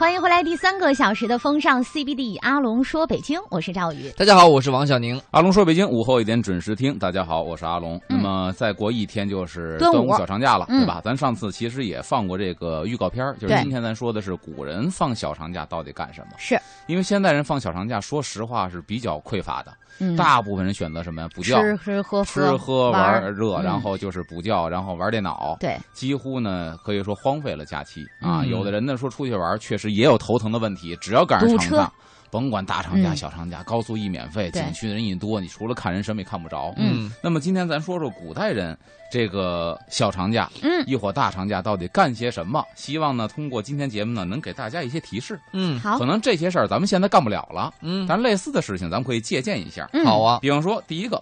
欢迎回来，第三个小时的风尚 CBD，阿龙说北京，我是赵宇。大家好，我是王小宁。阿龙说北京午后一点准时听。大家好，我是阿龙。那么再过一天就是端午小长假了，嗯对吧？咱上次其实也放过这个预告片儿，就是今天咱说的是古人放小长假到底干什么？是，因为现代人放小长假，说实话是比较匮乏的，嗯，大部分人选择什么呀？补觉。吃吃喝吃喝玩玩儿热，嗯然后就是补觉，然后玩电脑，对，几乎呢可以说荒废了假期啊。嗯有的人呢说出去玩，确实也有头疼的问题，只要赶上长假，甭管大长假、嗯。小长假，高速一免费，景区的人一多，你除了看人什么也看不着。嗯。那么今天咱说说古代人这个小长假，嗯，一伙大长假到底干些什么？希望呢通过今天节目呢能给大家一些提示。嗯。好。可，能这些事儿咱们现在干不了了，嗯，但类似的事情咱们可以借鉴一下。嗯。好啊，比方说，第一个，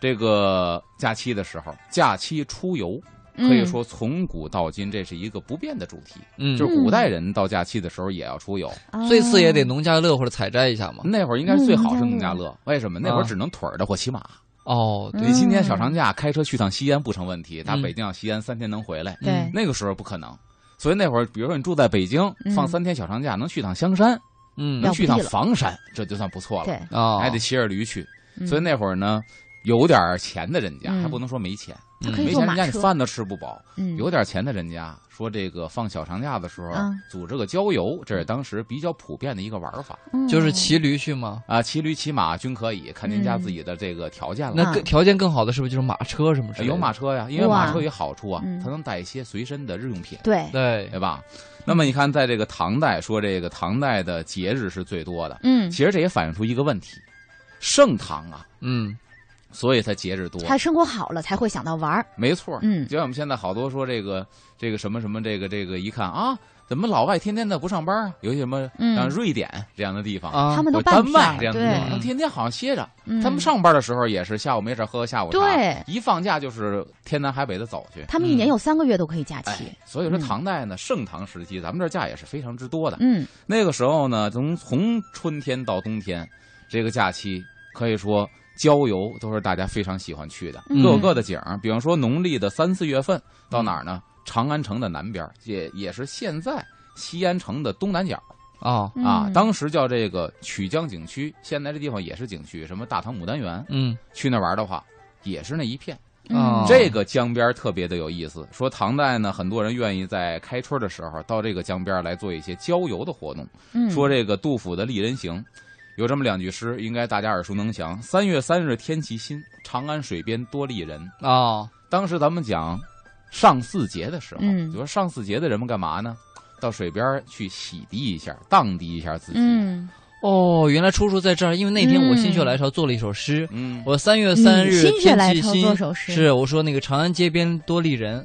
这个假期的时候，假期出游，嗯可以说从古到今这是一个不变的主题。嗯，就是古代人到假期的时候也要出游，最次也得哦农家乐或者采摘一下嘛。那会儿应该最好是农家嗯乐，为什么？那会儿啊只能腿儿的或骑马。哦，对你今天小长假开车去趟西安不成问题，打嗯北京到西安三天能回来。对，那个时候不可能，所以那会儿，比如说你住在北京，嗯放三天小长假，能去趟香山，嗯能去趟房山，这就算不错了。对，啊，还得骑着驴去。嗯所以那会儿呢，有点钱的人家，嗯还不能说没钱，他可以没钱人家饭都吃不饱。嗯，有点钱的人家说这个放小长假的时候啊组织个郊游，这是当时比较普遍的一个玩法嗯就是骑驴去吗？啊，骑驴骑马均可以，看您家自己的这个条件了。啊那更条件更好的是不是就是马车什么？有马车呀，因为马车有好处啊嗯，它能带一些随身的日用品，对，对对吧？那么你看，在这个唐代，说这个唐代的节日是最多的，嗯，其实这也反映出一个问题：盛唐啊，嗯所以他节日多。他生活好了才会想到玩儿，没错，嗯就像我们现在好多说这个这个什么什么这个这个，一看啊，怎么老外天天的不上班啊？尤其什么嗯像瑞典这样的地方，啊，他们都有丹麦这样的地方，他们天天好像歇着。嗯他们上班的时候也是下午没事喝个下午茶，对一放假就是天南海北的走去。他们一年有三个月都可以假期哎，，所以说嗯唐代呢，盛唐时期，咱们这假也是非常之多的。嗯那个时候呢，从从春天到冬天，这个假期可以说郊游都是大家非常喜欢去的，嗯各有各的景儿。比方说农历的三四月份到哪儿呢？长安城的南边儿，也也是现在西安城的东南角啊，啊。嗯当时叫这个曲江景区，现在这地方也是景区，什么大唐牡丹园，嗯去那玩的话，也是那一片。啊嗯这个江边特别的有意思。说唐代呢，很多人愿意在开春的时候到这个江边来做一些郊游的活动。嗯说这个杜甫的《丽人行》，有这么两句诗，应该大家耳熟能详：“三月三日天气新，长安水边多丽人。啊，”当时咱们讲上巳节的时候，嗯就说上巳节的人们干嘛呢？到水边去洗涤一下、荡涤一下自己。嗯，哦，原来出处在这儿，因为那天我嗯心血来潮做了一首诗。嗯，我三月三你日心血来潮天气新，做首诗是我说那个长安街边多丽人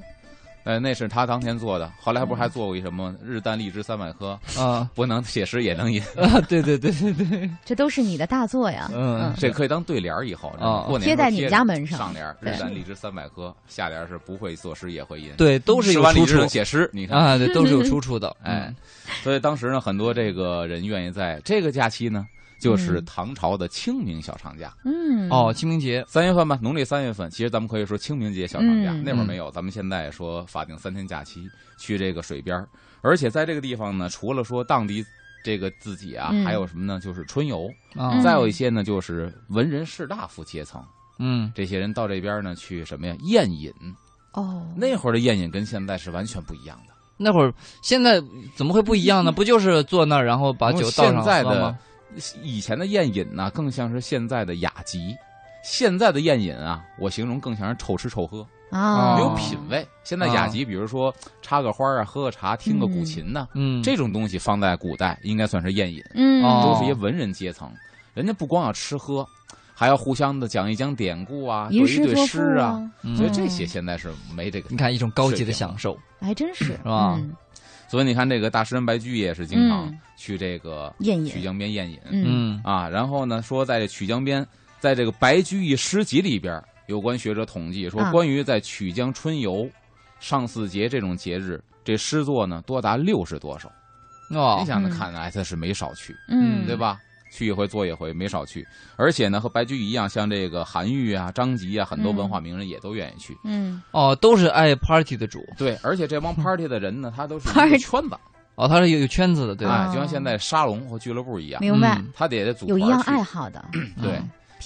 呃，那是他当天做的。后来不是还做过一什么“日啖荔枝三百颗，啊 不能写诗也能吟啊，对对对对对，这都是你的大作呀，嗯”，这可以当对联儿以后啊过年贴在你家门上上联儿“对日啖荔枝三百颗”，下联是不会作诗也会吟。对，都是有出处吃完荔枝写诗，你看。啊，对，都是有出处的。哎嗯，所以当时呢，很多这个人愿意在这个假期呢，就是嗯唐朝的清明小长假，嗯，哦，清明节，三月份吧，农历三月份。其实咱们可以说清明节小长假，嗯那会儿没有，咱们现在说法定三天假期去这个水边儿而且在这个地方呢，除了说荡涤这个自己啊，嗯还有什么呢？就是春游，再有一些呢，就是文人士大夫阶层，嗯，这些人到这边呢去什么呀？宴饮。哦，那会儿的宴饮跟现在是完全不一样的。那会儿现在怎么会不一样呢？不就是坐那儿，然后把酒倒上现在的喝吗？以前的宴饮呢，更像是现在的雅集。现在的宴饮啊，我形容更像是臭吃臭喝，啊，没有品味。现在雅集，比如说插个花啊，喝个茶，听个古琴呢，嗯，这种东西放在古代应该算是宴饮，嗯，哦都是一些文人阶层。人家不光要吃喝，还要互相的讲一讲典故啊，吟对一对诗啊。，嗯所以这些现在是没这个。你看一种高级的享受。还真是，是吧嗯所以你看，这个大诗人白居易也是经常嗯。去这个宴饮。曲江边宴饮。嗯。嗯。啊，然后呢，说在这曲江边，在这个白居易诗集里边，有关学者统计说啊，关于在曲江春游、上巳节这种节日，这诗作呢多达六十多首。哦。你，想着嗯。看来他是没少去，嗯，对吧？去一回做一回，没少去。而且呢，和白居易一样，像这个韩愈啊、张籍啊，很多文化名人也都愿意去。嗯，哦，都是爱 party 的主。对，而且这帮 party 的人呢，他都是 一 Party 个圈子，哦，他是有有圈子的，对吧？哎，哦就像现在沙龙和俱乐部一样，明白，嗯他得组有一样爱好的，对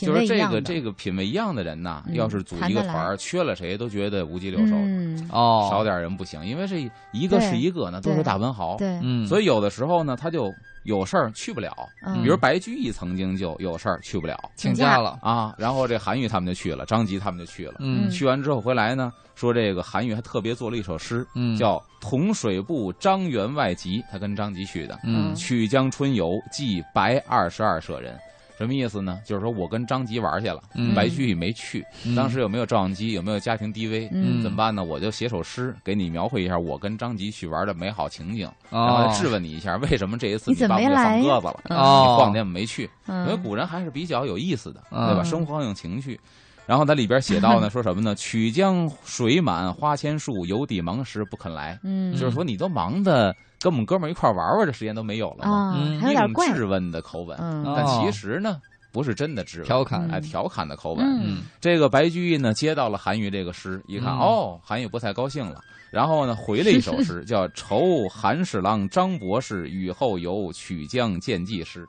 就是这个这个品味一样的人呐，嗯要是组一个团儿，缺了谁都觉得无鸡六兽，嗯，哦，少点人不行，因为这一个是一个呢，都是大文豪，对，嗯，所以有的时候呢，他就有事儿去不了。嗯比如白居易曾经就有事儿去不了请请假假了，啊，然后这韩愈他们就去了，张籍他们就去了。嗯嗯去完之后回来呢，说这个韩愈还特别做了一首诗，嗯，叫《同水部张员外集》，他跟张籍去的。嗯曲江春游寄白二十二舍人，什么意思呢？就是说我跟张籍玩去了，嗯白居易没去。嗯当时有没有照相机？有没有家庭 DV？、嗯怎么办呢？我就写首诗给你描绘一下我跟张籍去玩的美好情景，然后质问你一下，为什么这一次你怎么把我放鸽子了？你晃天没去？因为嗯古人还是比较有意思的，嗯对吧？生活很有情趣。然后它里边写到呢，说什么呢？曲江水满花千树，游弟忙时不肯来。嗯，就是说你都忙的跟我们哥们儿一块玩玩的时间都没有了嗯，一还有点怪，质问的口吻。嗯。但哦其实呢，不是真的质问，调侃。哎，调侃的口吻。嗯。嗯。这个白居易呢，接到了韩愈这个诗，一看，嗯。哦，韩愈不太高兴了，然后呢，回了一首诗，叫《酬韩侍郎张博士雨后游曲江见记诗》，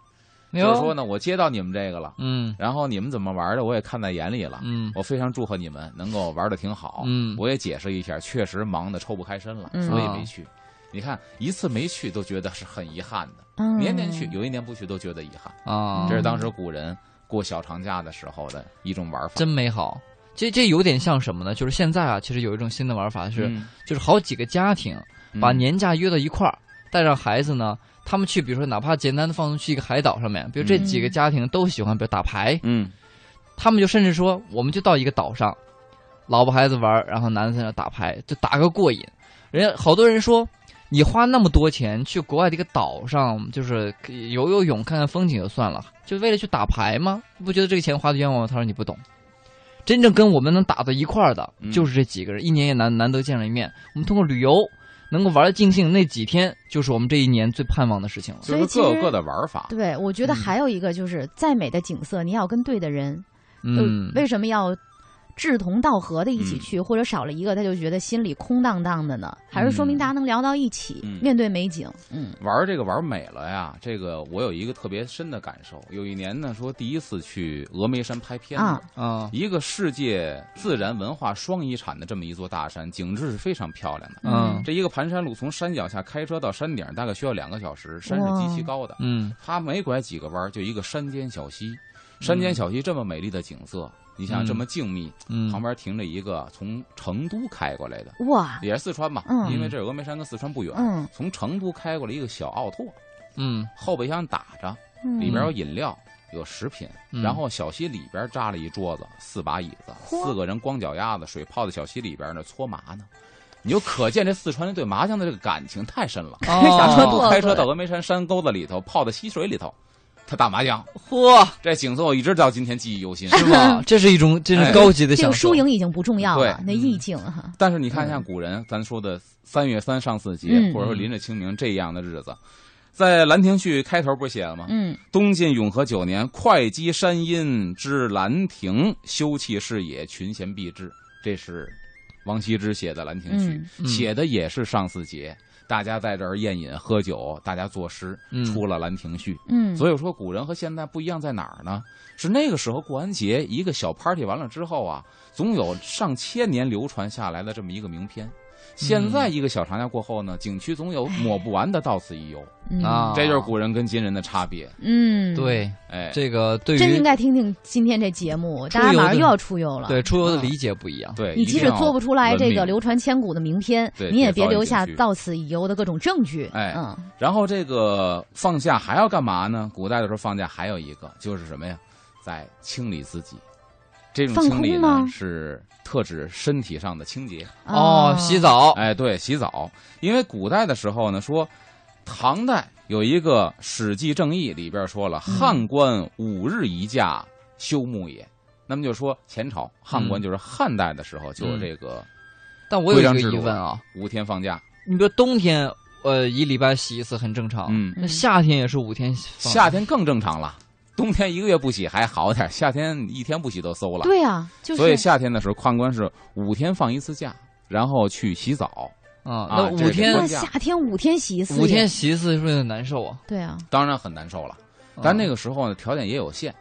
就是说呢，我接到你们这个了，嗯然后你们怎么玩的，我也看在眼里了。嗯我非常祝贺你们能够玩的挺好，嗯我也解释一下，确实忙的抽不开身了，嗯所以没去。你看一次没去都觉得是很遗憾的，嗯年年去，有一年不去都觉得遗憾。啊，这是当时古人过小长假的时候的一种玩法。真美好。这这有点像什么呢？就是现在啊，其实有一种新的玩法是，嗯就是好几个家庭把年假约到一块儿，带上孩子呢，他们去，比如说哪怕简单的放松去一个海岛上面，比如这几个家庭都喜欢，比如打牌，嗯他们就甚至说，我们就到一个岛上，老婆孩子玩，然后男的在那打牌，就打个过瘾。人家好多人说，你花那么多钱去国外的一个岛上，就是游游泳、看看风景就算了，就为了去打牌吗？不觉得这个钱花的冤枉吗？他说你不懂。真正跟我们能打到一块儿的，嗯就是这几个人，一年也难难得见了一面。我们通过旅游能够玩的尽兴，那几天就是我们这一年最盼望的事情了。就是所以各有各的玩法。对，我觉得嗯还有一个就是，再美的景色，你要跟对的人。嗯，为什么要志同道合的一起嗯去，或者少了一个他就觉得心里空荡荡的呢？还是说明大家能聊到一起，嗯面对美景？嗯玩这个玩美了呀，这个我有一个特别深的感受。有一年呢，说第一次去峨眉山拍片子，啊啊，一个世界自然文化双遗产的这么一座大山，景致是非常漂亮的。嗯这一个盘山路从山脚下开车到山顶，大概需要两个小时，山是极其高的。嗯它每拐几个弯儿，就一个山间小溪。山间小溪这么美丽的景色，你想嗯这么静谧，嗯，旁边停着一个从成都开过来的，哇，也是四川嘛，嗯。因为这峨眉山跟四川不远。嗯。从成都开过来一个小奥拓，嗯。后备箱打着，嗯，里边有饮料，有食品，嗯。然后小溪里边扎了一桌子，四把椅子，四个人光脚丫子，水泡在小溪里边呢搓麻呢。你就可见这四川人对麻将的这个感情太深了。开车到峨眉山山沟子里头，泡在溪水里头，他打麻将，嚯，这景色我一直到今天记忆犹新。是吗？这是一种这是哎高级的这个享受。输赢已经不重要了，对那意境哈。但是你看，像古人咱说的三月三上巳节，嗯或者说临着清明这样的日子，在《兰亭序》开头不是写了吗？嗯东晋永和九年，会稽山阴之兰亭，休憩是也，群贤毕至。这是王羲之写的《兰亭序》，嗯写的也是上巳节，大家在这儿宴饮喝酒，大家作诗，嗯出了《兰亭序》。嗯，所以说，古人和现在不一样在哪儿呢？是那个时候过完节，一个小 party 完了之后啊，总有上千年流传下来的这么一个名篇。现在一个小长假过后呢，景区总有抹不完的到此一游，嗯啊，这就是古人跟今人的差别。嗯，，对哎，这个对于真应该听听今天这节目，大家马上又要出游了。对出游的理解不一样。对，你即使做不出来这个流传千古的名篇，对你也别留下到此一游的各种证据。哎嗯然后这个放假还要干嘛呢？古代的时候放假还有一个就是什么呀，在清理自己。这种放清理呢空吗是特指身体上的清洁。哦，洗。澡，哎，对，洗澡。因为古代的时候呢，说唐代有一个《史记正义》里边说了，嗯汉官五日一假，休沐也。那么就说前朝汉官嗯就是汉代的时候就有这个但我有一个疑问啊，五天放假。你比如冬天，呃，一礼拜洗一次很正常，嗯，那夏天也是五天放，夏天更正常了。冬天一个月不洗还好点，夏天一天不洗都馊了。对呀，就是。所以夏天的时候，宦官是五天放一次假，然后去洗澡，啊，那五天夏天五天洗一次，五天，洗一次是不是难受啊？对啊，当然很难受了。但那个时候呢，条件也有限，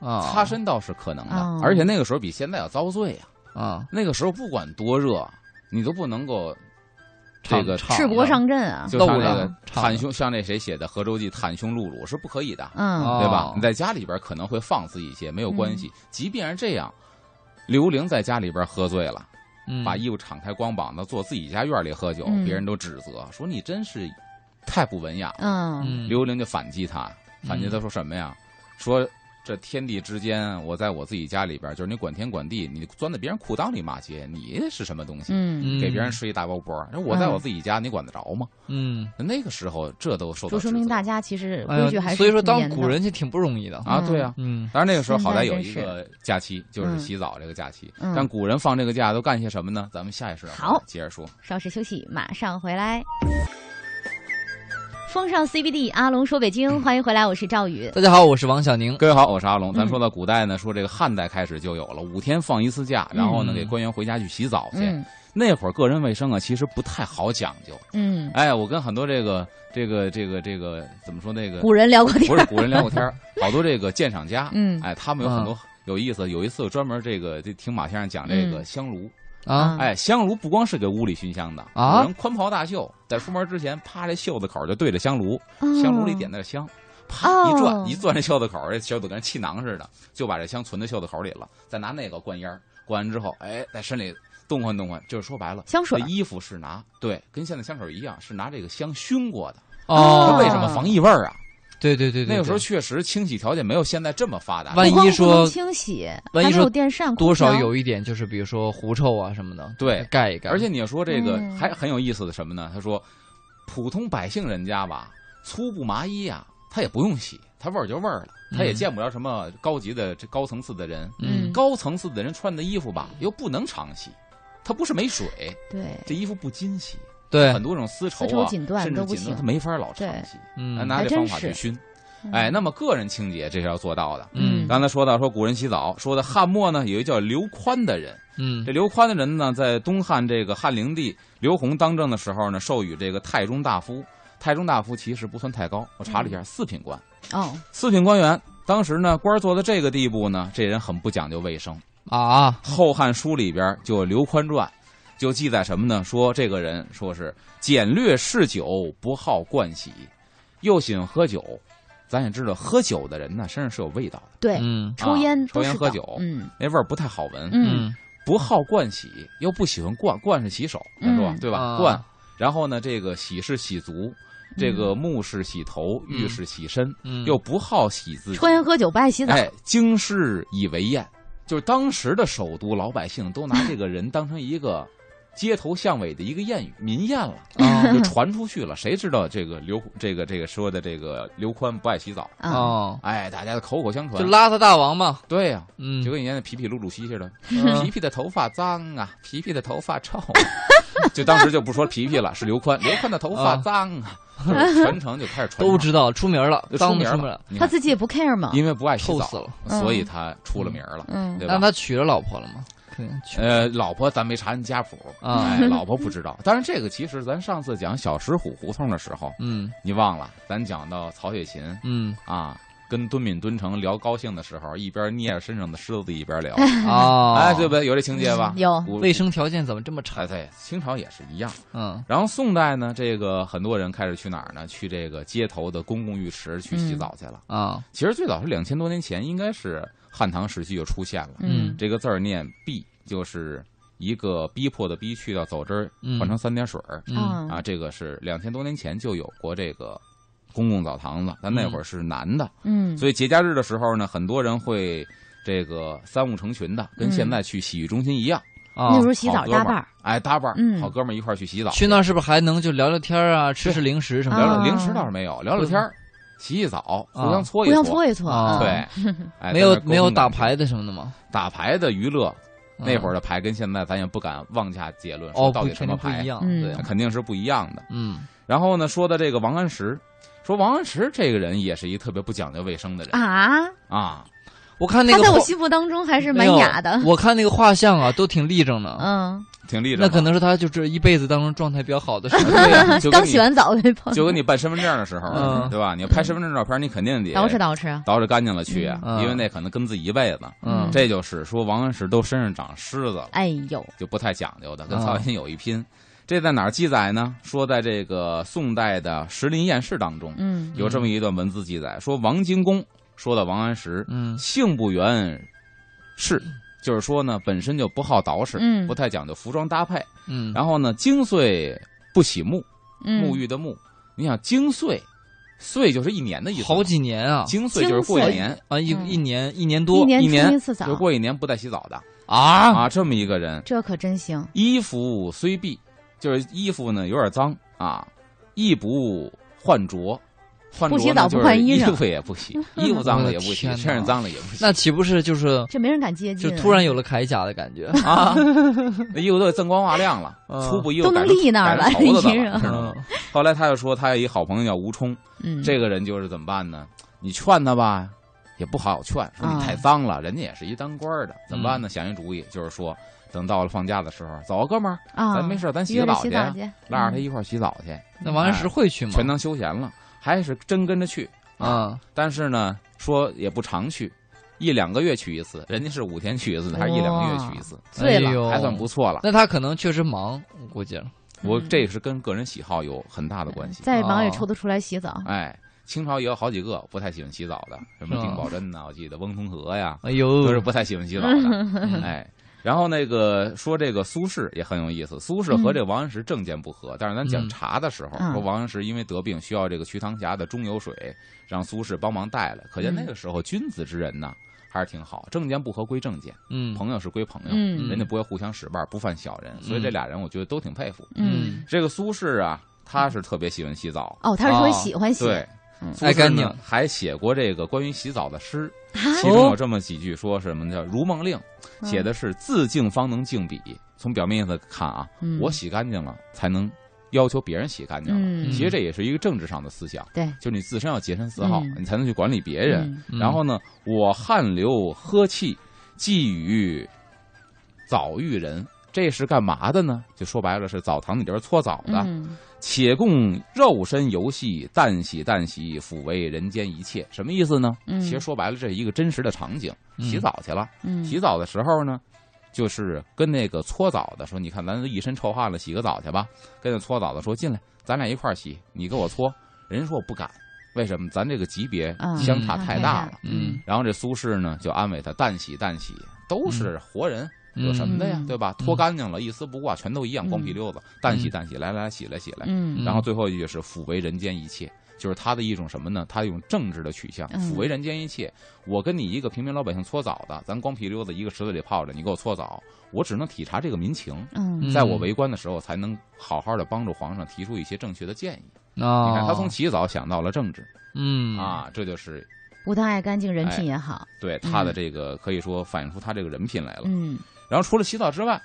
啊，擦身倒是可能的，哦而且那个时候比现在要遭罪呀、啊，那个时候不管多热，你都不能够这个赤膊上阵啊，就像露了那个唱袒胸，像那谁写的《河州记》，袒胸露乳是不可以的，嗯哦对吧？你在家里边可能会放肆一些，没有关系。即便是这样，刘玲在家里边喝醉了，嗯把衣服敞开光膀子，坐自己家院里喝酒，嗯别人都指责说你真是太不文雅了。嗯嗯刘玲就反击他，反击他说什么呀？说这天地之间，我在我自己家里边，就是你管天管地，你钻在别人裤裆里骂街，你是什么东西？嗯，嗯给别人睡一大包波，我在我自己家，你管得着吗？嗯，那个时候，这都受到就说明大家其实规矩还是所以说当古人其实挺不容易的。啊，嗯对啊。嗯当然那个时候好歹有一个假期，就是嗯洗澡这个假期。嗯但古人放这个假都干些什么呢？咱们下一时段好接着说。稍事休息，马上回来。风尚 CBD，阿龙说北京，欢迎回来，我是赵宇。大家好，我是王小宁。各位好，我是阿龙。咱嗯说到古代呢，说这个汉代开始就有了五天放一次假，然后呢嗯给官员回家去洗澡去。嗯那会儿个人卫生啊，其实不太好讲究。嗯，哎，我跟很多这个这个这个这个怎么说那个古人聊过天不是古人聊过天儿，好多这个鉴赏家，嗯哎，他们有很多有意思。有一次专门这个就听马先生讲这个嗯香炉，啊，哎，香炉不光是给屋里熏香的，啊有人宽袍大袖，在出门之前，啪这袖子口就对着香炉，香炉里点的是香。啪哦一转，一转这袖子口，这袖子跟气囊似的，就把这香存在袖子口里了。再拿那个灌烟儿，灌完之后，哎，在身里动换动换，就是说白了，香水这衣服是拿对，跟现在香水一样，是拿这个香熏过的。哦它，为什么防异味儿啊？对对对对，那个时候确实清洗条件没有现在这么发达。万一说清洗，万一说电扇，多少有一点，就是比如说狐臭啊什么的，对盖一盖。而且你要说这个嗯还很有意思的什么呢？他说，普通百姓人家吧，粗布麻衣啊，他也不用洗，他味儿就味儿了，他也嗯见不着什么高级的这高层次的人。嗯高层次的人穿的衣服吧，又不能常洗，他不是没水，对，这衣服不经洗，对。很，多这种丝绸啊，丝绸锦缎甚至不行锦缎他没法老长期，嗯。拿这方法去熏。哎，那么个人清洁这是要做到的。嗯。刚才说到说古人洗澡，说的汉末呢有一叫刘宽的人，嗯。这刘宽的人呢，在东汉这个汉灵帝刘宏当政的时候呢，授予这个太中大夫。太中大夫其实不算太高，我查了一下，四品官。哦，四品官员，当时呢，官做到这个地步呢，这人很不讲究卫生。啊，《后汉书》里边就有《刘宽传》，就记载什么呢？说这个人说是简略嗜酒，不好盥洗，又喜欢喝酒。咱也知道，喝酒的人呢，身上是有味道的，对，嗯抽烟啊抽烟喝酒嗯那味儿不太好闻。嗯嗯不好盥洗，又不喜欢盥，盥是洗手，咱说嗯对吧？啊盥，然后呢，这个洗是洗足，这个沐是洗头，浴是洗身，嗯，又不好洗自己。抽烟喝酒不爱洗澡，哎，经世以为艳，就是当时的首都老百姓都拿这个人当成一个街头巷尾的一个谚语、民谚了，啊就传出去了。谁知道这个刘这个这个说的这个刘宽不爱洗澡？啊，哦，哎，大家的口口相传就。邋遢大王嘛，对呀、嗯，就跟以前的皮皮鲁鲁西似的，嗯皮皮的头发脏啊，皮皮的头发臭、啊，就当时就不说皮皮了，是刘宽，刘宽的头发啊脏啊，就是全程就开始传都知道出名了，就出名了，。他自己也不 care 嘛？因为不爱洗澡死了，所以他出了名了，嗯对吧那？他娶了老婆了吗？呃，老婆咱没查人家谱啊哎，老婆不知道。当然，这个其实咱上次讲小石虎胡同的时候，嗯你忘了，咱讲到曹雪芹嗯啊，跟敦敏、敦诚聊高兴的时候，一边捏着身上的虱子一边聊，哦，哎，对不对？有这情节吧？有卫生条件怎么这么差哎，？对，清朝也是一样。嗯然后宋代呢，这个很多人开始去哪儿呢？去这个街头的公共浴池去洗澡去了。啊其实最早是两千多年前，应该是汉唐时期就出现了。嗯这个字儿念“逼”，就是一个逼迫的“逼”，去掉走之换成三点水儿、嗯啊。这个是两千多年前就有过这个公共澡堂子，但那会儿是男的，嗯所以节假日的时候呢，很多人会这个三五成群的，跟嗯现在去洗浴中心一样，啊那时，候洗澡好哥们儿搭伴儿，哎，搭伴儿，嗯好哥们儿一块儿去洗澡。去那儿是不是还能就聊聊天啊，吃吃零食什么的？聊聊啊零食倒是没有，聊聊天儿洗洗澡，互相搓一搓互相搓。一搓啊对，哎没有没有打牌的什么的吗？打牌的娱乐，那会儿儿的牌跟现在咱也不敢妄下结论，说到底什么牌对，肯定是不一样的。嗯然后呢，说的这个王安石，说王安石这个人也是一特别不讲究卫生的人啊，啊。我看那个他在我心目当中还是蛮雅的，我看那个画像啊，都挺立正的。嗯挺励志。那可能是他就是一辈子当中状态比较好的时候。刚洗完澡那朋友，就跟你办身份证的时候，嗯对吧？你要拍身份证照片，你肯定得捯饬捯饬。捯饬干净了去呀，嗯因为那可能跟自己一辈子。嗯，这就是说王安石都身上长虱子了，哎呦，就不太讲究的，跟啊曹雪芹有一拼。这在哪儿记载呢？说在这个宋代的《石林艳事》当中，嗯有这么一段文字记载，说王荆公说的王安石嗯性不圆饰，就是说呢，本身就不好捯饬，嗯。不太讲究服装搭配。嗯，然后呢，精岁不喜沐，嗯。沐浴的沐，你想精岁，岁就是一年的意思，好几年啊。精岁就是过一年，啊，一嗯。一年一年多一年一次澡。就是，过一年不带洗澡的。啊，啊，这么一个人，这可真行。衣服虽敝，就是衣服呢有点脏啊，亦不换着。换着不洗澡呢就是不换衣裳衣服也不洗，衣服脏了也不洗，身上脏了也不洗那岂不是就是这没人敢接近，就突然有了铠甲的感觉？啊！那衣服都给锃光瓦亮了，嗯粗布衣服都能立那儿了后来他又说，他有一好朋友叫吴冲，嗯，这个人就是怎么办呢？你劝他吧，也不好劝，说你啊太脏了，人家也是一当官的，怎么办呢？想一主意，就是说，等到了放假的时候，走啊，哥们儿，啊，咱没事，咱洗个澡去啊，洗澡去，拉着他一块儿洗澡去，那王安石会去吗？全当休闲了，还是真跟着去啊，但是呢，说也不常去。一两个月去一次，人家是五天去一次，他是一两个月去一次，醉了哎呦还算不错了。那他可能确实忙，我估计了。我这也是跟个人喜好有很大的关系。再忙也哦抽得出来洗澡。哎，清朝也有好几个不太喜欢洗澡的，什么丁宝桢呐，我记得翁同龢呀，哎呦，都是不太喜欢洗澡的。哎，然后那个说这个苏轼也很有意思，苏轼和这个王安石政见不合，但是咱讲嗯。茶的时候，嗯。说王安石因为得病需要这个瞿塘峡的中游水，让苏轼帮忙带来，可见嗯那个时候君子之人呐。还是挺好，政见不合归政见，嗯。朋友是归朋友，嗯。人家不会互相使绊，不犯小人，所以这俩人我觉得都挺佩服。嗯，这个苏轼啊，他是特别喜欢洗澡，哦，他是说哦喜欢洗，爱干净还写过这个关于洗澡的诗，啊？其中有这么几句，说什么叫《如梦令》，写的是自净方能净彼。从表面意思看啊，嗯。我洗干净了，才能要求别人洗干净了。嗯。其实这也是一个政治上的思想，对，就是你自身要洁身自好，嗯。你才能去管理别人。然后呢，我汗流呵气，寄予早育人。这是干嘛的呢？就说白了，是澡堂里边搓澡的。嗯且供肉身游戏，淡洗淡洗，抚慰人间一切。什么意思呢？嗯其实说白了，这是一个真实的场景。嗯洗澡去了，嗯，洗澡的时候呢，就是跟那个搓澡的说：“你看，咱都一身臭汗了，洗个澡去吧。”跟那搓澡的说：“进来，咱俩一块儿洗，你给我搓。”人家说：“我不敢，为什么？咱这个级别嗯相差太大了。嗯然后这苏轼呢就安慰他：“淡洗淡洗，都是活人。有什么的呀，嗯对吧？脱干净了，一丝不挂，全都一样，光屁溜子。淡洗嗯淡洗，来来来，洗来洗来。嗯然后最后一句是抚慰人间一切，就是他的一种什么呢？他一种政治的取向，嗯抚慰人间一切。我跟你一个平民老百姓搓澡的，咱光屁溜子一个池子里泡着，你给我搓澡，我只能体察这个民情，嗯在我为官的时候，才能好好的帮助皇上提出一些正确的建议。哦，你看，他从洗澡想到了政治嗯啊，这就是不但爱干净，人品也好。对他的这个可以说反映出他这个人品来了。嗯然后除了洗澡之外，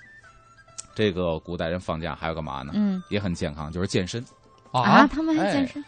这个古代人放假还要干嘛呢？嗯也很健康，就是健身、啊，他们还健身、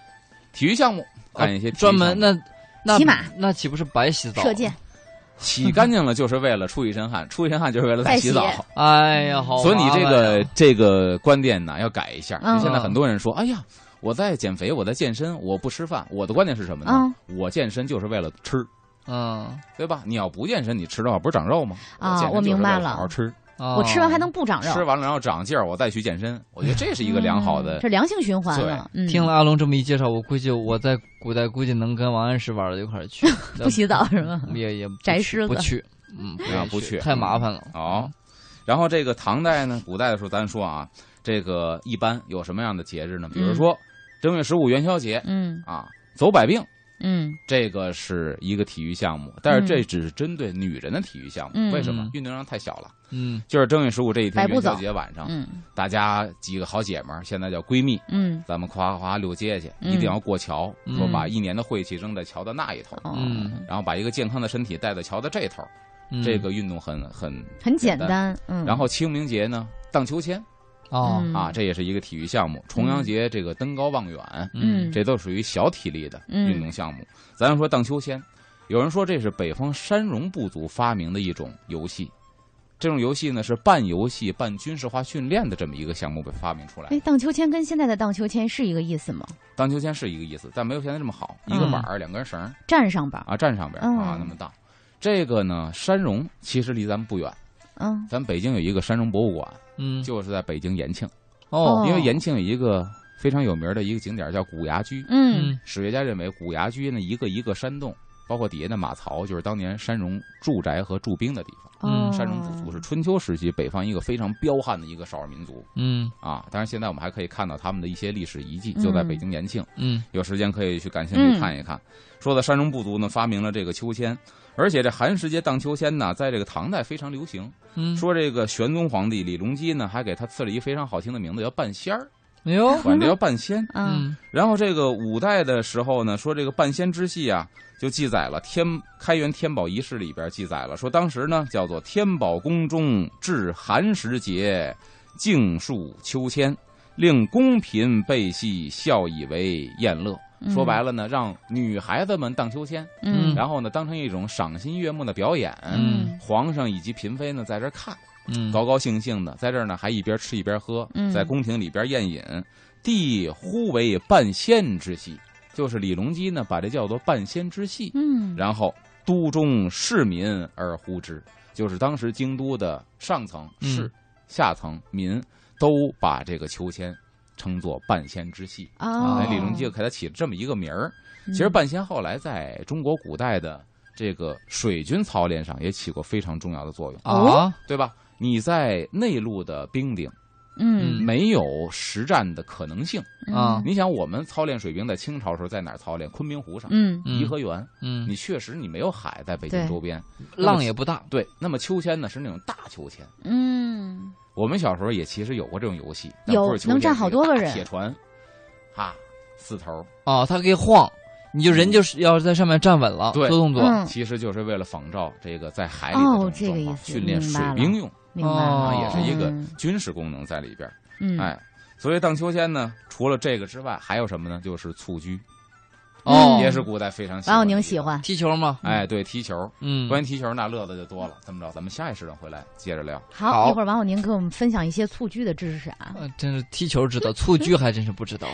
体育项目，干一些专门那那骑马那岂不是白洗澡？射箭，洗干净了就是为了出一身汗，出一身汗就是为了再洗澡。哎呀，所以你这个这个观点呢要改一下。嗯现在很多人说，哎呀，我在减肥，我在健身，我不吃饭。我的观点是什么呢？嗯我健身就是为了吃，嗯对吧？你要不健身，你吃的话不是长肉吗？啊我明白了了好好吃，啊我吃完还能不长肉，吃完了然后长劲儿，我再去健身。我觉得这是一个良好的嗯这良性循环了。嗯，听了阿龙这么一介绍，我估计我在古代估计能跟王安石玩到一块儿去，不洗澡是吗？也也不宅去狮子不去，嗯，啊不去太麻烦了。哦。然后这个唐代呢，古代的时候咱说啊，这个一般有什么样的节日呢？比如说正月十五元宵节嗯啊，走百病。嗯这个是一个体育项目，但是这只是针对女人的体育项目。嗯为什么嗯？运动量太小了。嗯就是正月十五这一天元宵节晚上，嗯大家几个好姐们儿，现在叫闺蜜，嗯咱们夸夸溜街去，嗯一定要过桥，嗯说把一年的晦气扔在桥的那一头，哦嗯然后把一个健康的身体带到桥的这头。嗯，这个运动很很很简单。单。嗯，然后清明节呢，荡秋千哦嗯啊，这也是一个体育项目。重阳节这个登高望远，嗯这都属于小体力的嗯运动项目。咱说荡秋千，有人说这是北方山戎部族发明的一种游戏，这种游戏呢是半游戏半军事化训练的这么一个项目被发明出来。哎，荡秋千跟现在的荡秋千是一个意思吗？荡秋千是一个意思，但没有现在这么好，一个板儿两根绳儿站上边儿，啊站上边儿嗯啊那么荡。这个呢，山戎其实离咱们不远，嗯，咱北京有一个山中博物馆，嗯，就是在北京延庆，哦，因为延庆有一个非常有名的一个景点叫古崖居，嗯。嗯。史学家认为古崖居呢一个一个山洞，包括底下的马槽，就是当年山戎驻宅和驻兵的地方。嗯哦山戎部族是春秋时期北方一个非常彪悍的一个少数民族嗯啊。当然，现在我们还可以看到他们的一些历史遗迹，嗯就在北京延庆。嗯有时间可以去感兴嗯趣看一看。说的山戎部族呢，发明了这个秋千，而且这寒食节荡秋千呢，在这个唐代非常流行。嗯，说这个玄宗皇帝李隆基呢，还给他赐了一非常好听的名字，叫半仙儿，哎呦，管这叫半仙。嗯嗯然后这个五代的时候呢，说这个半仙之戏啊，就记载了天开元天宝仪式里边记载了，说当时呢叫做天宝宫中至寒食节，竞数秋千，令宫嫔备戏，笑以为宴乐。说白了呢，让女孩子们荡秋千，嗯然后呢当成一种赏心悦目的表演。嗯皇上以及嫔妃呢在这儿看，嗯，高高兴兴的，在这儿呢还一边吃一边喝，嗯在宫廷里边宴饮，帝呼为半仙之戏，就是李隆基呢把这叫做半仙之戏，嗯，然后都中市民而呼之，就是当时京都的上层士、嗯下层民都把这个秋千称作半仙之戏。哦哎，李隆基就给他起了这么一个名儿。嗯其实半仙后来在中国古代的这个水军操练上也起过非常重要的作用，啊，对吧？你在内陆的冰顶嗯没有实战的可能性。啊你想，我们操练水兵在清朝时候在哪儿操练？昆明湖上、嗯嗯颐和园。嗯，你确实你没有海，在北京周边，浪也不大，对。那么秋千呢是那种大秋千。嗯我们小时候也其实有过这种游戏，但有能站好多个人铁船，啊，四头。啊，它可以晃，你就人就是要在上面站稳了，对做动作，嗯其实就是为了仿照这个在海里的哦这种状况这个意思训练水兵用明白哦也是一个嗯军事功能在里边儿。嗯哎，所以荡秋千呢，除了这个之外，还有什么呢？就是蹴鞠，哦，也是古代非常喜欢的一个宁喜。欢，踢球吗？哎，对，踢球。嗯，关于踢球，那乐子就多了。这么着，咱们下一时段回来接着聊。好，好一会儿王小宁给我们分享一些蹴鞠的知识啊。呃真是踢球知道，蹴鞠还真是不知道。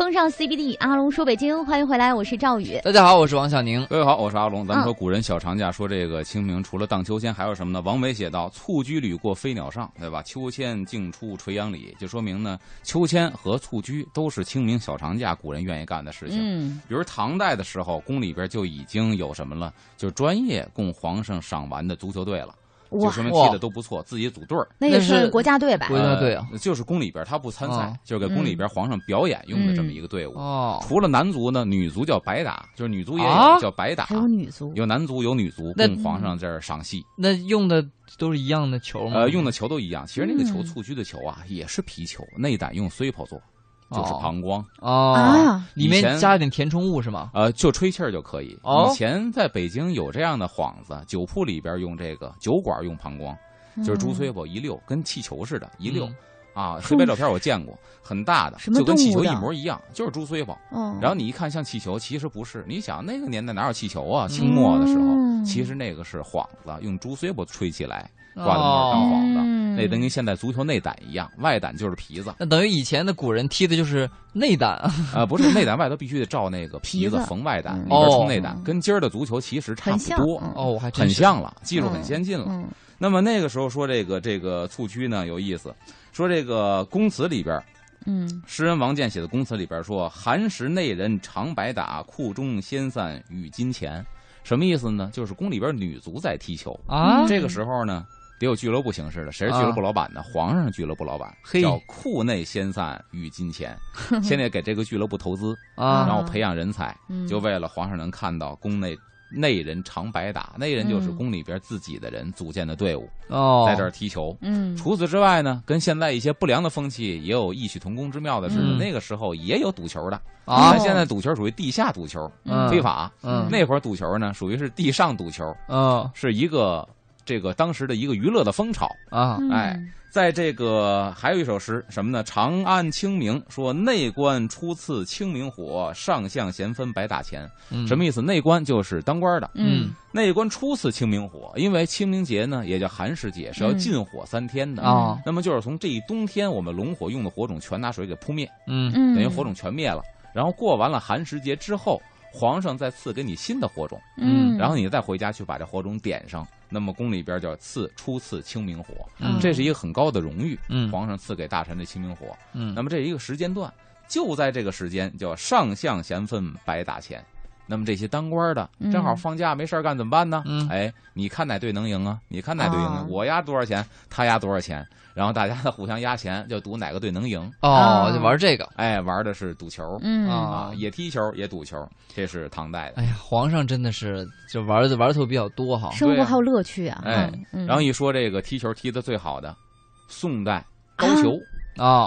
风尚 CBD，阿龙说北京，欢迎回来，我是赵宇。大家好，我是王小宁。各位好，我是阿龙。咱们嗯说古人小长假，说这个清明除了荡秋千，还有什么呢？王维写道：“蹴鞠屡过飞鸟上，对吧？秋千竞出垂杨里。”就说明呢，秋千和蹴鞠都是清明小长假古人愿意干的事情。嗯比如唐代的时候，宫里边就已经有什么了，就是专业供皇上赏玩的足球队了，就，说明踢的都不错，自己组队儿。那也是国家队吧国？家队啊呃就是宫里边他不参赛，哦就是给宫里边皇上表演用的这么一个队伍。哦，除了男足呢，女足叫白打，就是女足也有、啊叫白打，还有女足，有男足有女足，供皇上这儿赏戏。那用的都是一样的球吗？呃，用的球都一样。其实那个球嗯蹴鞠的球啊，也是皮球，内胆用 CPO 做，就是哦膀胱。哦，啊，里面加一点填充物是吗？呃，就吹气儿就可以。哦以前在北京有这样的幌子，酒铺里边用这个，酒馆用膀胱，就是猪嘴崔巴一溜，跟气球似的，一溜、嗯啊。黑白照片我见过，很大的，就跟气球一模一样，就是猪崔巴。哦，然后你一看像气球，其实不是。你想那个年代哪有气球啊？清末的时候，嗯其实那个是幌子，用猪崔巴吹起来，挂在那儿当哦，幌子。嗯那等于现在足球内胆一样，外胆就是皮子，那等于以前的古人踢的就是内胆啊。呃，不是内胆外头必须得罩那个皮子缝外胆，嗯里边哦充内胆，跟今儿的足球其实差不多，嗯哦，我还真很像了，技术很先进了。嗯那么那个时候说这个这个蹴鞠呢有意思，说这个公词里边，嗯诗人王建写的公词里边说：“寒食内人常白打，库中先散与金钱。”什么意思呢？就是宫里边女足在踢球，啊，这个时候呢。得有俱乐部形式的，谁是俱乐部老板呢？皇上是俱乐部老板，嘿。叫库内先散与金钱，先得给这个俱乐部投资，啊然后培养人才，嗯，就为了皇上能看到宫内内人常白打，内人就是嗯。宫里边自己的人组建的队伍，哦，在这儿踢球。嗯。除此之外呢，跟现在一些不良的风气也有异曲同工之妙的是，嗯那个时候也有赌球的，啊咱，现在赌球属于地下赌球，嗯非法。嗯。那会儿赌球呢，属于是地上赌球，嗯。是一个这个当时的一个娱乐的风潮。啊嗯哎在这个还有一首诗什么呢？长安清明说内官初次清明火，上相咸分白打钱。嗯什么意思？内官就是当官的，嗯内官初次清明火，因为清明节呢也叫寒食节，是要禁火三天的。啊那么就是从这一冬天，我们龙火用的火种全拿水给扑灭，嗯嗯，等于火种全灭了。然后过完了寒食节之后，皇上再赐给你新的火种，嗯，然后你再回家去把这火种点上。那么宫里边叫赐初赐清明火，嗯这是一个很高的荣誉。嗯皇上赐给大臣的清明火，嗯那么这一个时间段，就在这个时间叫上相咸分白打钱。那么这些当官的嗯正好放假没事儿干怎么办呢？嗯哎，你看哪队能赢啊？你看哪队赢啊哦？我压多少钱，他压多少钱，然后大家互相压钱，就赌哪个队能赢。哦，啊就玩这个。哎，玩的是赌球嗯啊啊，也踢球也赌球，这是唐代的。哎呀，皇上真的是就玩的玩头比较多哈。生活还有乐趣啊。哎嗯，然后一说这个踢球踢的最好的，宋代高俅，啊，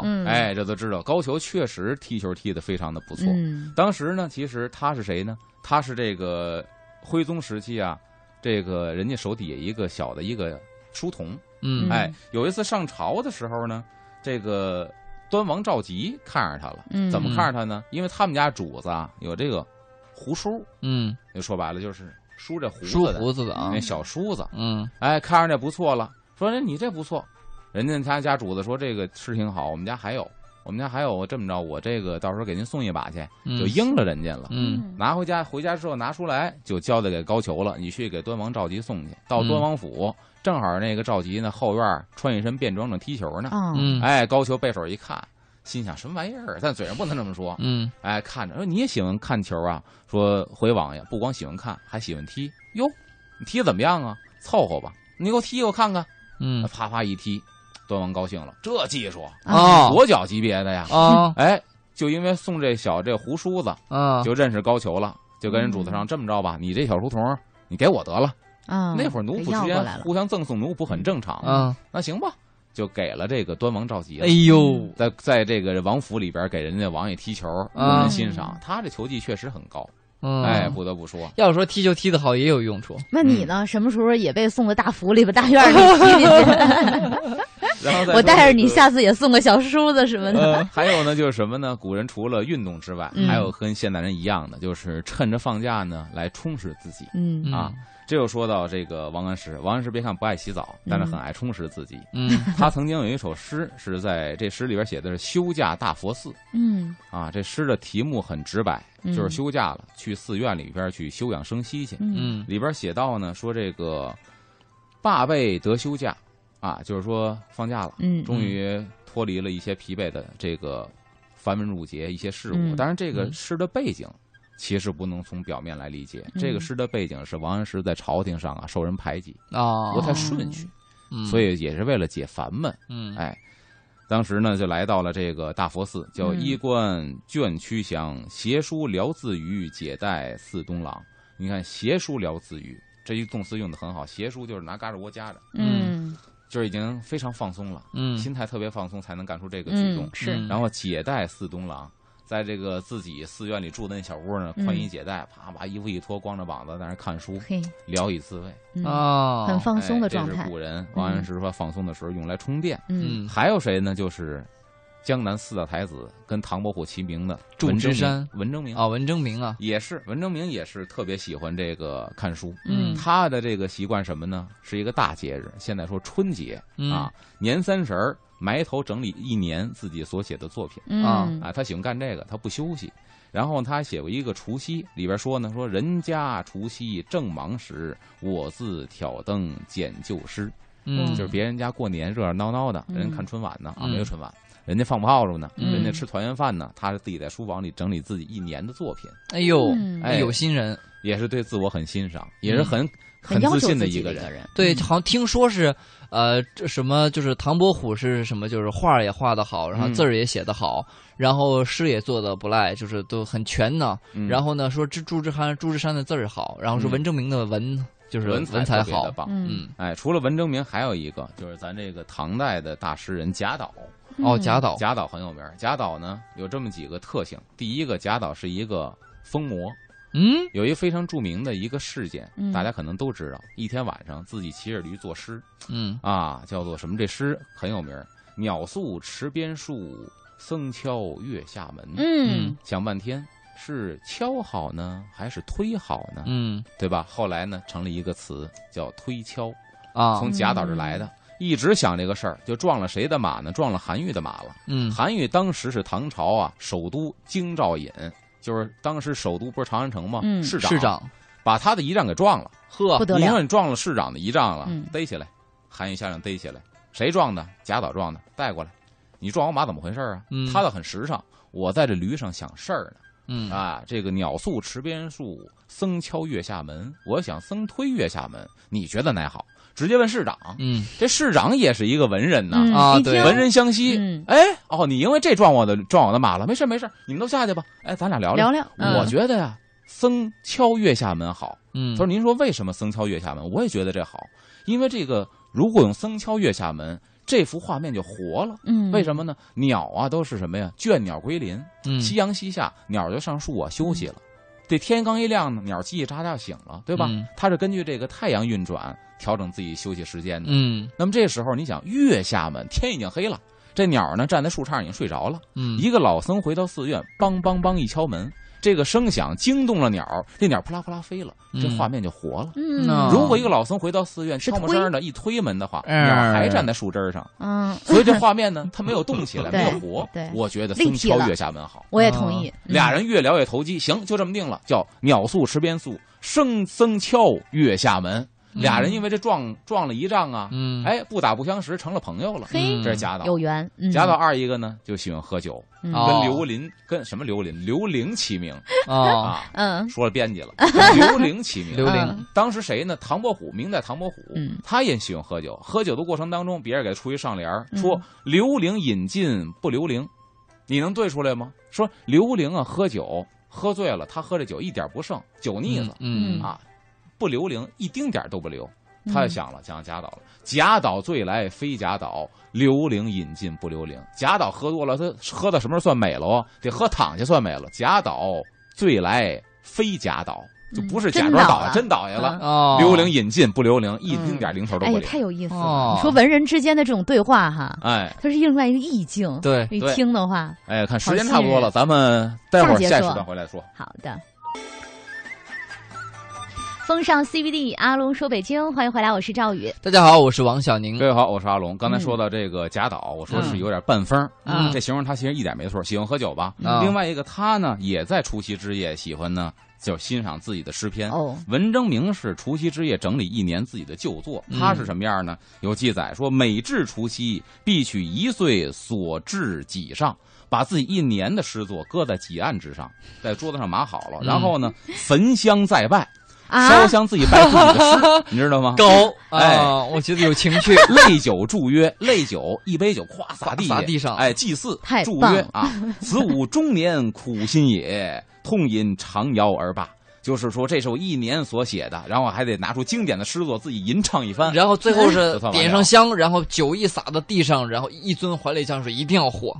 嗯，哎，这都知道，高俅确实踢球踢得非常的不错。嗯当时呢，其实他是谁呢？他是这个徽宗时期啊，这个人家手底下一个小的一个书童。嗯哎，有一次上朝的时候呢，这个端王赵佶看上他了。嗯怎么看上他呢？因为他们家主子啊有这个胡叔，嗯，就说白了就是梳着胡子的胡子的啊那，小梳子。嗯哎，看上这不错了，说你这不错。人家他家主子说这个是挺好，我们家还有，我们家还有，这么着，我这个到时候给您送一把去，嗯就应了人家了。嗯拿回家，回家之后拿出来就交代给高俅了，你去给端王赵佶送去。到端王府，正好那个赵佶呢后院穿一身便装正踢球呢。啊，嗯哎，高俅背手一看，心想什么玩意儿？但嘴上不能这么说。嗯哎，看着说你也喜欢看球啊？说回王爷不光喜欢看，还喜欢踢。哟，你踢得怎么样啊？凑合吧，你给我踢我看看。嗯啪啪一踢，端王高兴了，这技术。啊。国脚级别的呀！啊。哎，就因为送这小这胡梳子，啊，就认识高俅了，就跟人主子上这么着吧，你这小书童，你给我得了。啊，那会儿奴仆之间互相赠送奴仆很正常。嗯，那行吧，就给了这个端王赵佶哎。呦，在在这个王府里边给人家王爷踢球，有啊人欣赏，他这球技确实很高。嗯，哎，不得不说，要说踢球踢得好也有用处。那你呢？什么时候也被送到大府里边、大院里踢进去？然后我带着你下次也送个小梳子什么的。呃，还有呢，就是什么呢？古人除了运动之外，嗯还有跟现代人一样的，就是趁着放假呢来充实自己。嗯啊这又说到这个王安石，王安石别看不爱洗澡，但是很爱充实自己。嗯 他曾经有一首诗，是在这诗里边写的是休假大佛寺嗯啊。这诗的题目很直白，嗯就是休假了，去寺院里边去休养生息去。里边写到呢，说这个罢备得休假啊，就是说放假了。嗯，终于脱离了一些疲惫的这个繁文缛节一些事物。嗯当然，这个嗯诗的背景其实不能从表面来理解。嗯这个诗的背景是王安石在朝廷上啊受人排挤，啊，不太顺序，嗯所以也是为了解烦闷。嗯哎，当时呢就来到了这个大佛寺，叫嗯衣冠卷曲乡，携书聊自娱，解带似东郎。你看，携书聊自娱这一动词用的很好，携书就是拿嘎吱窝夹着，嗯就是已经非常放松了。嗯心态特别放松，才能干出这个举动嗯。是嗯然后解带似东郎，在这个自己寺院里住的那小屋呢，嗯。宽衣解带，啪把衣服一脱，光着膀子在那看书，嘿，聊以自慰。嗯。啊，很放松的哎状态。这是古人王安石说放松的时候用来充电。嗯。嗯，还有谁呢？就是江南四大才子跟唐伯虎齐名的祝文枝山。文征明。啊，文征明啊，也是文征明也是特别喜欢这个看书。嗯。他的这个习惯什么呢？是一个大节日，现在说春节嗯。啊，年三十儿埋头整理一年自己所写的作品啊嗯啊，他喜欢干这个，他不休息。然后他还写过一个除夕，里边说呢，说人家除夕正忙时，我自挑灯剪旧诗。嗯，就是别人家过年热热闹闹的，嗯人看春晚呢啊，嗯没有春晚，人家放炮竹呢，嗯人家吃团圆饭呢，他是自己在书房里整理自己一年的作品，哎呦有心人。也是对自我很欣赏，也是很很自信。的一个人。对，嗯好像听说是，呃，这什么就是唐伯虎是什么，就是画也画得好，然后嗯字儿也写得好，然后诗也做得不赖，就是都很全呢。嗯然后呢，说朱朱之山朱之山的字儿好，然后说嗯文征明的文就是文文采好。嗯嗯，哎，除了文征明，还有一个就是咱这个唐代的大诗人贾岛。哦，嗯贾岛，贾岛很有名，贾岛呢有这么几个特性。第一个，贾岛是一个疯魔嗯有一个非常著名的一个事件，嗯大家可能都知道。一天晚上，自己骑着驴作诗嗯啊，叫做什么？这诗很有名儿：“鸟宿池边树，僧敲月下门。嗯想半天是敲好呢，还是推好呢？嗯对吧？后来呢，成了一个词叫推敲，啊从贾岛这来的。一直想这个事儿，就撞了谁的马呢？撞了韩愈的马了。嗯韩愈当时是唐朝啊首都京兆尹，就是当时首都不是长安城吗？嗯市长市长把他的仪仗给撞了。呵不得了，你说你撞了市长的仪仗了，嗯逮起来，韩愈下令逮起来，谁撞的？贾岛撞的，带过来。你撞我马怎么回事啊？嗯他倒很时尚，我在这驴上想事儿呢。嗯啊，这个鸟宿池边树，僧敲月下门。我想僧推月下门，你觉得哪好？直接问市长。嗯这市长也是一个文人呐，嗯啊对文人相惜。嗯哎，哦，你因为这撞我的撞我的马了，没事没事，你们都下去吧。哎，咱俩聊聊聊，我嗯觉得呀，僧敲月下门好。嗯他说：“您说为什么僧敲月下门？我也觉得这好，因为这个如果用僧敲月下门，这幅画面就活了。嗯，为什么呢？鸟啊都是什么呀？倦鸟归林，嗯夕阳西下，鸟就上树啊休息了。这天刚一亮呢，鸟叽叽喳喳醒了，对吧？嗯它是根据这个太阳运转调整自己休息时间的。嗯那么这时候你想，月下门天已经黑了，这鸟呢站在树杈已经睡着了。嗯一个老僧回到寺院，梆梆梆一敲门，这个声响惊动了鸟，这鸟扑啦扑啦飞了，这嗯画面就活了。嗯如果一个老僧回到寺院，是悄没声的一推门的话，嗯鸟还站在树枝上，嗯，所以这画面呢，它没有动起来，没有活。对我觉得僧敲月下门好。我也同意，嗯俩人越聊越投机，行，就这么定了，叫鸟宿池边宿，生僧敲月下门。俩人因为这撞撞了一仗啊，嗯哎，不打不相识，成了朋友了。嘿嗯这是贾岛。有缘，嗯贾岛二一个呢，就喜欢喝酒，跟刘林跟什么刘林刘伶齐名哦啊，嗯说了编辑了，刘伶齐名。刘伶嗯当时谁呢？唐伯虎，明代唐伯虎，嗯他也喜欢喝酒。喝酒的过程当中，别人给他出一上联说“刘伶饮尽不留灵”，你能对出来吗？说刘伶啊，喝酒喝醉了，他喝这酒一点不剩，酒腻子、嗯啊，不留灵，一丁点儿都不留。嗯他就想了，想贾岛了。贾岛醉来非贾岛，刘伶饮尽不留灵。贾岛喝多了，他喝到什么时候算美了哦？得喝躺下算美了。贾岛醉来非贾岛，就不是假装倒真倒下了。哦刘伶饮尽不留灵，一丁点零头都哎呀，不留。太有意思哦了！你说文人之间的这种对话哈，哎它是另外一个意境。对一听的话，哎，看时间差不多了，咱们待会儿下一时段回来说。好的。风尚 CBD，阿龙说北京，欢迎回来，我是赵宇。大家好，我是王小宁各。位好，我是阿龙。刚才说到这个贾岛，我说是有点半疯，嗯这形容他其实一点没错，喜欢喝酒吧。嗯另外一个他呢，也在除夕之夜喜欢呢，就欣赏自己的诗篇。哦，文征明是除夕之夜整理一年自己的旧作，嗯他是什么样呢？有记载说，每至除夕，必取一岁所制己上，把自己一年的诗作搁在几案之上，在桌子上码好了，嗯然后呢，焚香再拜，啊烧香自己拜自己的诗，你知道吗？高哎啊，我觉得有情趣。泪酒祝曰：“泪酒一杯酒，咵洒地洒地上哎，祭祀祝曰啊，此吾中年苦心也，痛饮长谣而罢。就是说，这是我一年所写的，然后还得拿出经典的诗作自己吟唱一番。然后最后是点上香，然后酒一洒到地上，然后一尊怀里江水，一定要火，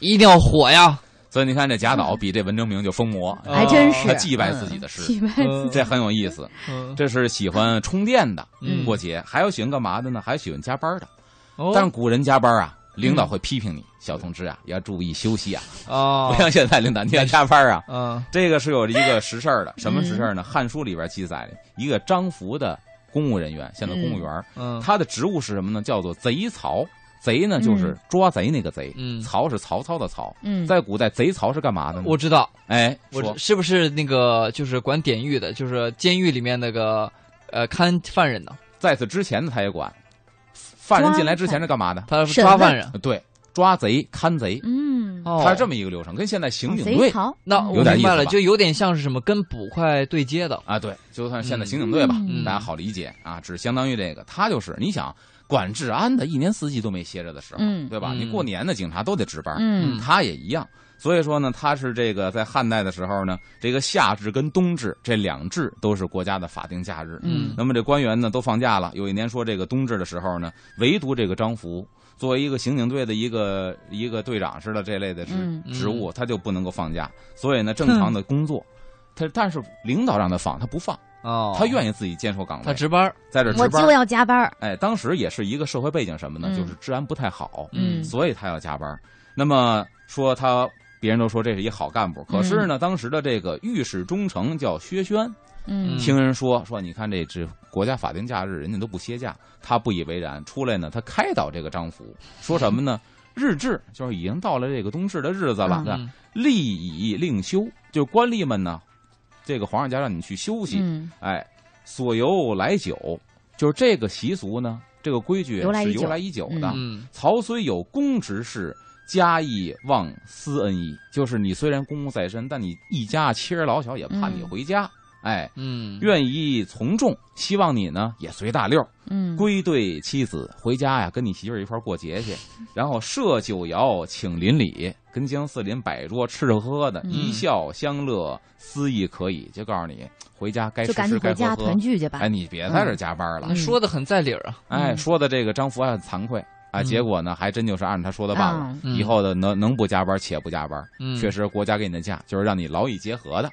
一定要火呀！所以你看，这贾岛比这文征明就疯魔，哦还真是他祭拜自己的诗，祭拜自己这很有意思。嗯，这是喜欢充电的嗯过节，还有喜欢干嘛的呢？还有喜欢加班的。哦但是古人加班啊，领导会批评你，小同志啊，要注意休息啊。哦不，像现在领导，你要加班啊。嗯这个是有一个实事儿的，什么实事儿呢？汉书》里边记载的一个张福的公务人员，现在公务员，嗯他的职务是什么呢？叫做贼曹。贼呢，就是抓贼那个贼；嗯曹是曹操的曹。嗯，在古代，贼曹是干嘛的呢？我知道，哎，我是不是那个就是管典狱的，就是监狱里面那个呃看犯人的，在此之前呢，他也管。犯人进来之前是干嘛的？他是抓犯人。对，抓贼、看贼，嗯，哦，他是这么一个流程，跟现在刑警队那嗯我明白了，有点意思就有点像是什么跟捕快对接的。啊，对，就算现在刑警队吧，嗯大家好理解啊，只相当于这个，他就是你想管治安的，一年四季都没歇着的时候，嗯对吧？嗯你过年的警察都得值班，嗯他也一样。所以说呢，他是这个在汉代的时候呢，这个夏至跟冬至这两至都是国家的法定假日。嗯那么这官员呢都放假了，有一年说这个冬至的时候呢，唯独这个张福作为一个刑警队的一个一个队长似的这类的职、嗯职务，他就不能够放假，所以呢 正常的工作。他但是领导让他放，他不放，哦，他愿意自己坚守岗位，他值班，在这值班我就。要加班。哎，当时也是一个社会背景什么呢？嗯就是治安不太好，嗯所以他要加班。那么说他，别人都说这是一好干部，可是呢，当时的这个御史中丞叫薛轩，嗯嗯听人说说，你看这这国家法定假日，人家都不歇假，他不以为然，出来呢，他开导这个张福，说什么呢？日志就是已经到了这个冬至的日子了，立以令休，就官吏们呢，这个皇上家让你去休息，嗯。哎，所由来久，就是这个习俗呢，这个规矩是由来已久的。嗯。曹虽有公职事，家亦忘私恩义，就是你虽然公务在身，但你一家妻儿老小也盼你嗯。回家，哎，嗯，愿意从众，希望你呢也随大溜儿。嗯，归队妻子，回家呀跟你媳妇儿一块儿过节去，然后设酒肴请邻里，跟江四邻摆桌吃吃喝喝的，嗯。一笑相乐，思意可以，就告诉你回家该吃吃该喝喝。回家团。聚去吧。哎，。你别在这儿加班了。嗯。说的很在理儿啊，哎，嗯。说的这个张福还很惭愧。啊，嗯。结果呢，还真就是按他说的办了。以后的能能不加班且不加班，嗯，确实国家给你的假就是让你劳逸结合的。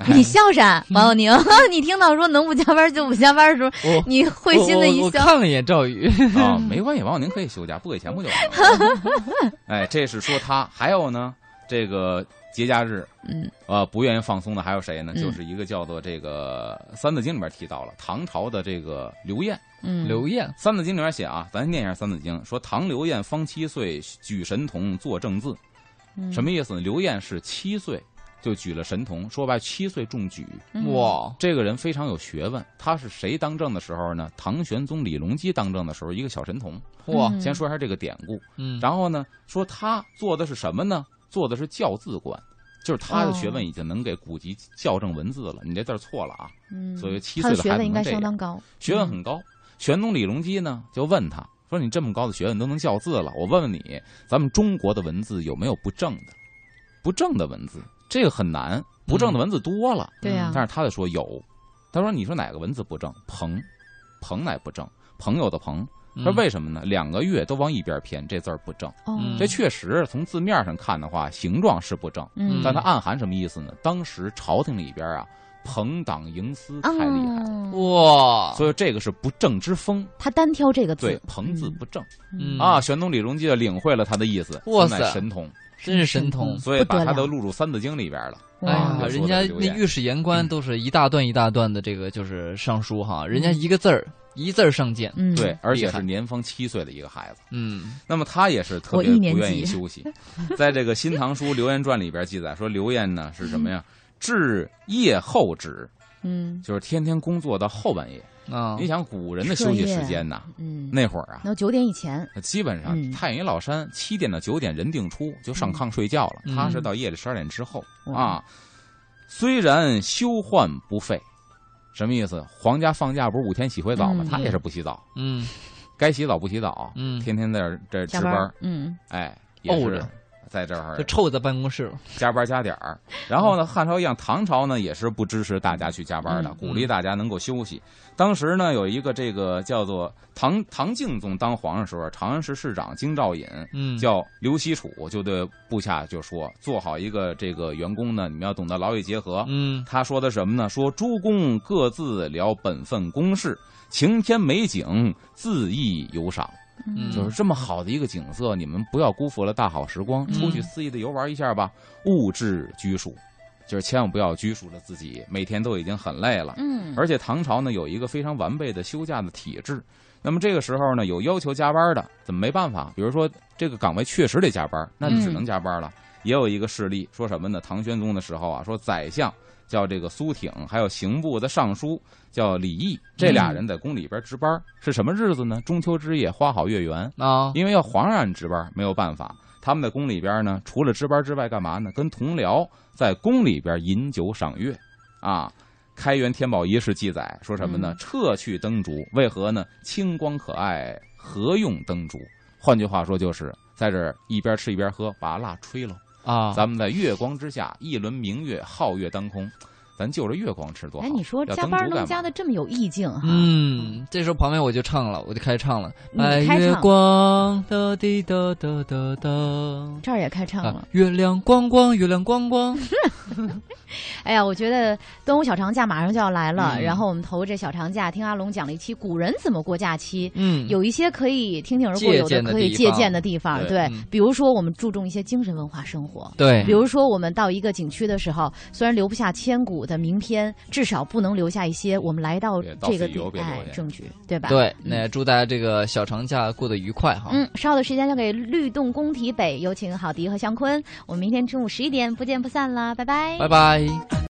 哎 你笑啥，王小宁？你听到说能不加班就不加班的时候，你会心的一笑。我我看了一眼赵宇，啊，没关系，王小宁可以休假，不给钱不就完了？哎，这是说他，还有呢，这个节假日，嗯呃，不愿意放松的还有谁呢？嗯就是一个叫做这个《三字经》里边提到了唐朝的这个刘晏，嗯，刘晏，《三字经》里面写啊，咱念一下《三字经》，说唐刘晏方七岁，举神童，作正字，嗯什么意思呢？刘晏是七岁就举了神童，说白了七岁中举，嗯哇，这个人非常有学问。他是谁当政的时候呢？唐玄宗李隆基当政的时候，一个小神童。哇，嗯先说一下这个典故，嗯，然后呢，说他做的是什么呢？做的是校字官，就是他的学问已经能给古籍校正文字了。你这字错了啊！嗯所以七岁的孩子应该能这样相当高，学问很高。玄宗李隆基呢，就问他说：“你这么高的学问都能校字了，我问问你，咱们中国的文字有没有不正的？不正的文字，这个很难。不正的文字多了，对呀。但是他就说有。他说：你说哪个文字不正？朋，朋乃不正，朋友的朋。他说嗯为什么呢？两个月都往一边偏，这字儿不正。这确实从字面上看的话，形状是不正，嗯，但它暗含什么意思呢？当时朝廷里边啊，朋党营私太厉害，哦哇，所以这个是不正之风。他单挑这个字，对，朋字不正、嗯啊。玄宗李隆基就领会了他的意思，哇塞乃神童，真是神童。所以把他都录入《三字经》里边了。哎呀，人家那御史言官都是一大段一大段的这个就是上书哈，人家一个字儿一字儿上谏，嗯，对，而且是年方七岁的一个孩子。嗯。那么他也是特别不愿意休息，在这个《新唐书·刘晏传》里边记载说，刘晏呢是什么呀？至夜后止，嗯。就是天天工作到后半夜。啊。你想古人的休息时间呐，嗯，那会儿啊，那九点以前，基本上嗯。太原老山七点到九点人定出就上炕睡觉了，嗯。他是到夜里十二点之后。哇。啊。虽然休患不废，什么意思？皇家放假不是五天洗回澡吗？嗯。他也是不洗澡，嗯。该洗澡不洗澡，嗯，天天在这这值加班儿，嗯。哎，也是在这儿就臭在办公室了。加班加点儿。然后呢，汉朝一样，唐朝呢也是不支持大家去加班的，嗯鼓励大家能够休息。当时呢，有一个这个叫做唐唐敬宗当皇上的时候，长安市市长京兆尹嗯，叫刘希楚，就对部下就说，做好一个这个员工呢，你们要懂得劳逸结合。嗯他说的什么呢？说诸公各自聊本分公事，晴天美景自意游赏。嗯就是这么好的一个景色，你们不要辜负了大好时光，嗯出去肆意的游玩一下吧。物质拘束，就是千万不要拘束了自己，每天都已经很累了。嗯，而且唐朝呢有一个非常完备的休假的体制，那么这个时候呢有要求加班的，怎么没办法？比如说这个岗位确实得加班，那你只能加班了。也有一个事例，说什么呢？唐玄宗的时候啊，说宰相叫这个苏挺，还有刑部的尚书叫李毅，这俩人在宫里边值班，是什么日子呢？中秋之夜，花好月圆。啊，因为要皇上值班，没有办法。他们在宫里边呢，除了值班之外，干嘛呢？跟同僚在宫里边饮酒赏月，啊。开元天宝仪式记载说什么呢？嗯撤去灯烛，为何呢？清光可爱，何用灯烛？换句话说，就是在这一边吃一边喝，把蜡吹了。啊，咱们在月光之下，一轮明月，皓月当空。咱就着月光吃多好。哎，你说加班能加的这么有意境哈？嗯，这时候旁边我就唱了，我就开唱了，你白月光，哒滴哒哒哒哒。这儿也开唱了啊。，月亮光光，月亮光光，哎呀，我觉得端午小长假马上就要来了，嗯然后我们投这小长假听阿龙讲了一期古人怎么过假期。嗯，有一些可以听听而过，借有的可以借鉴的地方。对对嗯，比如说我们注重一些精神文化生活，对比，如说我们到一个景区的时候，虽然留不下千古的名片，至少不能留下一些我们来到这个地此一游别留下哎证据，对吧？对，嗯那祝大家这个小长假过得愉快哈。嗯，稍后的时间交给律动工体北，有请郝迪和向坤。我们明天中午十一点不见不散啦，拜拜。拜拜。